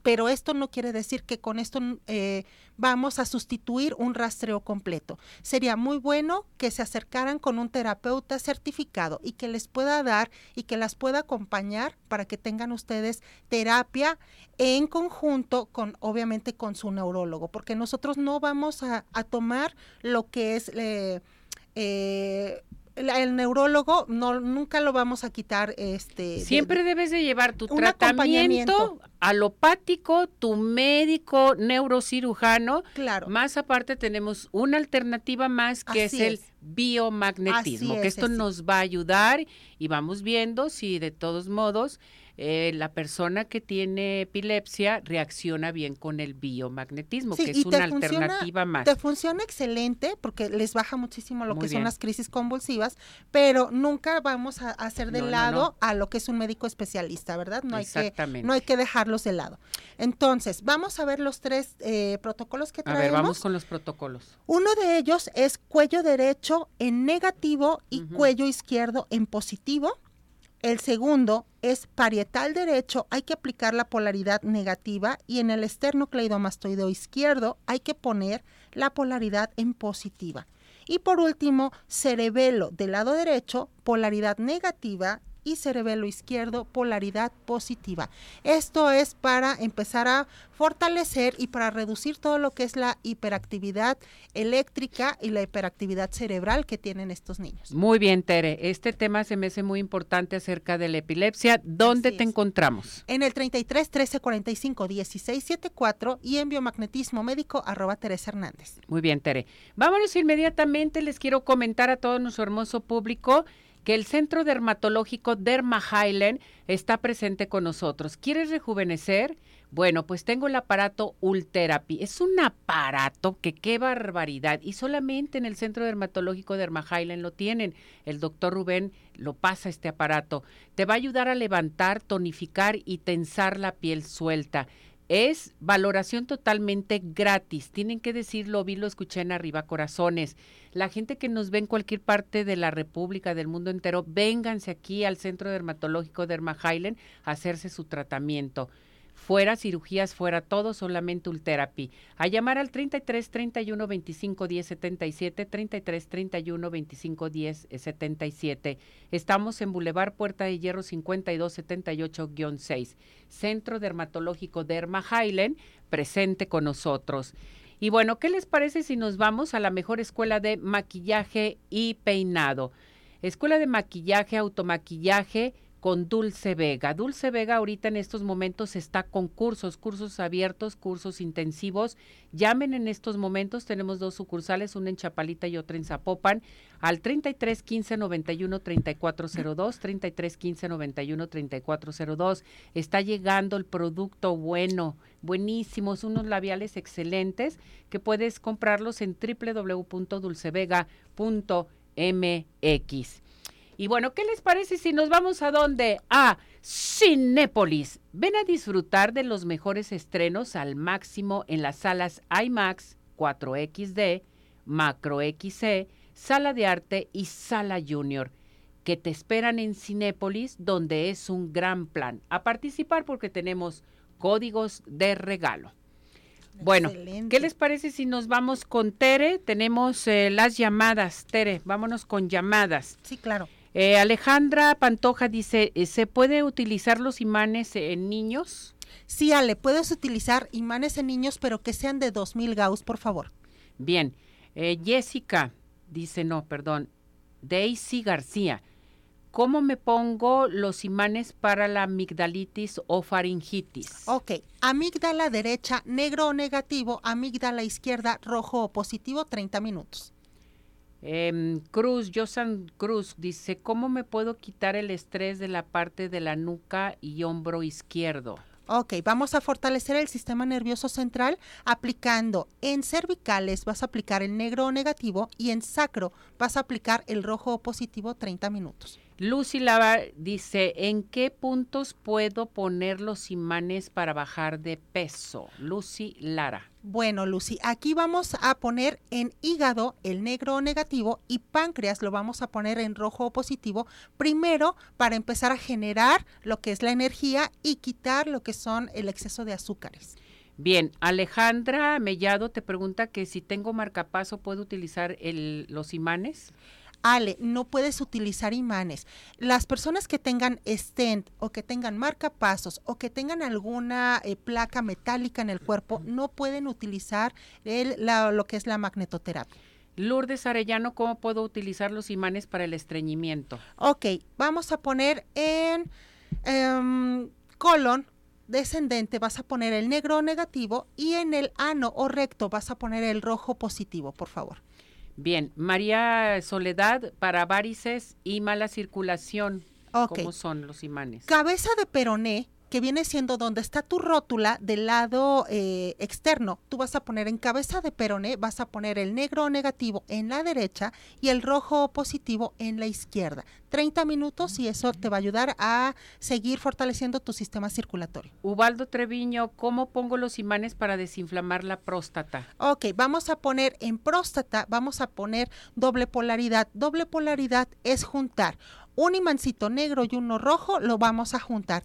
pero esto no quiere decir que con esto eh, vamos a sustituir un rastreo completo. Sería muy bueno que se acercaran con un terapeuta certificado y que les pueda dar y que las pueda acompañar para que tengan ustedes terapia en conjunto con, obviamente, con su neurólogo, porque nosotros no vamos a, tomar lo que es... Eh, eh, el neurólogo no nunca lo vamos a quitar este siempre debes de llevar tu tratamiento alopático tu médico neurocirujano. Claro. Más aparte tenemos una alternativa más que es el biomagnetismo que esto nos va a ayudar y vamos viendo si de todos modos eh, la persona que tiene epilepsia reacciona bien con el biomagnetismo, que es una alternativa más. Te funciona excelente porque les baja muchísimo lo que son las crisis convulsivas, pero nunca vamos a hacer de lado a lo que es un médico especialista, ¿verdad? No hay que no hay que dejarlos de lado. Entonces, vamos a ver los tres eh, protocolos que traemos. A ver, vamos con los protocolos. Uno de ellos es cuello derecho en negativo y cuello izquierdo en positivo. El segundo es parietal derecho, hay que aplicar la polaridad negativa y en el esternocleidomastoideo izquierdo hay que poner la polaridad en positiva. Y por último, cerebelo del lado derecho, polaridad negativa y cerebelo izquierdo polaridad positiva. Esto es para empezar a fortalecer y para reducir todo lo que es la hiperactividad eléctrica y la hiperactividad cerebral que tienen estos niños. Muy bien, Tere. Este tema se me hace muy importante acerca de la epilepsia. ¿Dónde te encontramos? En el 33 13 45 16 74 y en biomagnetismo médico arroba Teresa Hernández. Muy bien, Tere. Vámonos inmediatamente. Les quiero comentar a todo nuestro hermoso público que el Centro Dermatológico Derma Highland está presente con nosotros. ¿Quieres rejuvenecer? Bueno, pues tengo el aparato Ultherapy. Es un aparato que qué barbaridad. Y solamente en el Centro Dermatológico Derma Highland lo tienen. El doctor Rubén lo pasa este aparato. Te va a ayudar a levantar, tonificar y tensar la piel suelta. Es valoración totalmente gratis. Tienen que decirlo, vi, lo escuché en arriba, corazones. La gente que nos ve en cualquier parte de la República, del mundo entero, vénganse aquí al Centro Dermatológico Derma Highland a hacerse su tratamiento fuera cirugías, fuera todo, solamente Ultherapy. A llamar al 33 31 25 10 77, 33 31 25 10 77. Estamos en Boulevard Puerta de Hierro 52 78-6. Centro Dermatológico Derma Highland, presente con nosotros. Y bueno, ¿qué les parece si nos vamos a la mejor escuela de maquillaje y peinado? Escuela de maquillaje, automaquillaje, con Dulce Vega. Dulce Vega ahorita en estos momentos está con cursos, cursos abiertos, cursos intensivos. Llamen en estos momentos, tenemos dos sucursales, una en Chapalita y otra en Zapopan, al 33 15 91 3402, 33 15 91 3402. Está llegando el producto bueno, buenísimos, unos labiales excelentes que puedes comprarlos en www.dulcevega.mx. Y bueno, ¿qué les parece si nos vamos a dónde? A Cinépolis. Ven a disfrutar de los mejores estrenos al máximo en las salas IMAX 4XD, Macro XC, Sala de Arte y Sala Junior, que te esperan en Cinépolis, donde es un gran plan. A participar porque tenemos códigos de regalo. Bueno, ¿qué les parece si nos vamos con Tere? Tenemos eh, las llamadas. Tere, vámonos con llamadas. Sí, claro. Eh, Alejandra Pantoja dice, eh, ¿se puede utilizar los imanes en niños? Sí, Ale, puedes utilizar imanes en niños, pero que sean de 2000 Gauss, por favor. Bien. Eh, Jessica dice, no, perdón, Daisy García. ¿Cómo me pongo los imanes para la amigdalitis o faringitis? Ok, amígdala derecha, negro o negativo, amígdala izquierda, rojo o positivo, 30 minutos. Eh, Cruz, Josan Cruz dice, ¿cómo me puedo quitar el estrés de la parte de la nuca y hombro izquierdo? Ok, vamos a fortalecer el sistema nervioso central aplicando en cervicales vas a aplicar el negro o negativo y en sacro vas a aplicar el rojo o positivo 30 minutos. Lucy Lava dice, ¿en qué puntos puedo poner los imanes para bajar de peso? Lucy Lara. Bueno, Lucy, aquí vamos a poner en hígado el negro o negativo y páncreas lo vamos a poner en rojo o positivo, primero para empezar a generar lo que es la energía y quitar lo que son el exceso de azúcares. Bien, Alejandra Mellado te pregunta que si tengo marcapaso, ¿puedo utilizar el, los imanes? Ale, no puedes utilizar imanes. Las personas que tengan stent o que tengan marcapasos o que tengan alguna eh, placa metálica en el cuerpo no pueden utilizar el, lo que es la magnetoterapia. Lourdes Arellano, ¿cómo puedo utilizar los imanes para el estreñimiento? Ok, vamos a poner en em, colon descendente vas a poner el negro negativo y en el ano o recto vas a poner el rojo positivo, por favor. Bien, María Soledad, para varices y mala circulación, ¿cómo son los imanes? Cabeza de peroné, que viene siendo donde está tu rótula del lado eh, externo. Tú vas a poner en cabeza de peroné, vas a poner el negro negativo en la derecha y el rojo positivo en la izquierda. 30 minutos y eso te va a ayudar a seguir fortaleciendo tu sistema circulatorio. Ubaldo Treviño, ¿cómo pongo los imanes para desinflamar la próstata? Ok, vamos a poner en próstata, vamos a poner doble polaridad. Doble polaridad es juntar un imancito negro y uno rojo, lo vamos a juntar.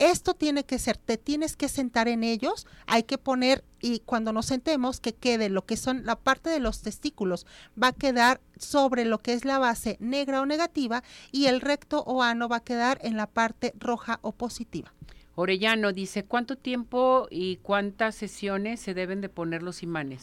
Esto tiene que ser, te tienes que sentar en ellos, hay que poner y cuando nos sentemos que quede lo que son la parte de los testículos va a quedar sobre lo que es la base negra o negativa y el recto o ano va a quedar en la parte roja o positiva. Orellano dice, ¿cuánto tiempo y cuántas sesiones se deben de poner los imanes?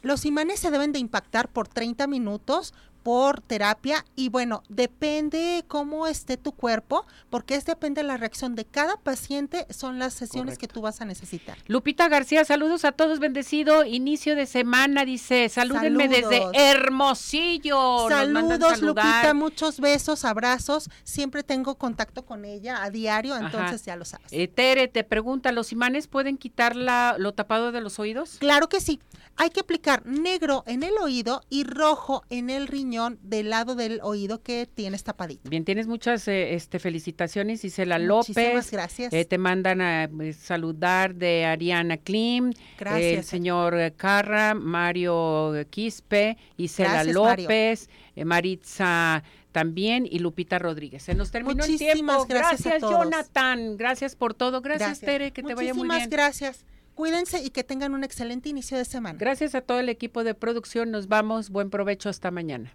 Los imanes se deben de impactar por 30 minutos por terapia y bueno, depende cómo esté tu cuerpo, porque es depende de la reacción de cada paciente, son las sesiones que tú vas a necesitar. Lupita García, saludos a todos, bendecido inicio de semana, dice, salúdenme desde Hermosillo. Saludos, Lupita, muchos besos, abrazos, siempre tengo contacto con ella a diario, entonces ya lo sabes. Eh, Tere te pregunta, ¿los imanes pueden quitar la, lo tapado de los oídos? Claro que sí, hay que aplicar negro en el oído y rojo en el riñón del lado del oído que tienes tapadito. Bien, tienes muchas eh, este, felicitaciones, Isela López. Muchísimas gracias. Eh, te mandan a eh, saludar de Ariana Klim, el señor Carra, Mario Quispe, Isela López, Maritza también y Lupita Rodríguez. Se nos terminó el tiempo. Gracias, gracias Jonathan. Gracias por todo. Gracias, Tere. Que te vaya muy bien. gracias. Cuídense y que tengan un excelente inicio de semana. Gracias a todo el equipo de producción. Nos vamos. Buen provecho hasta mañana.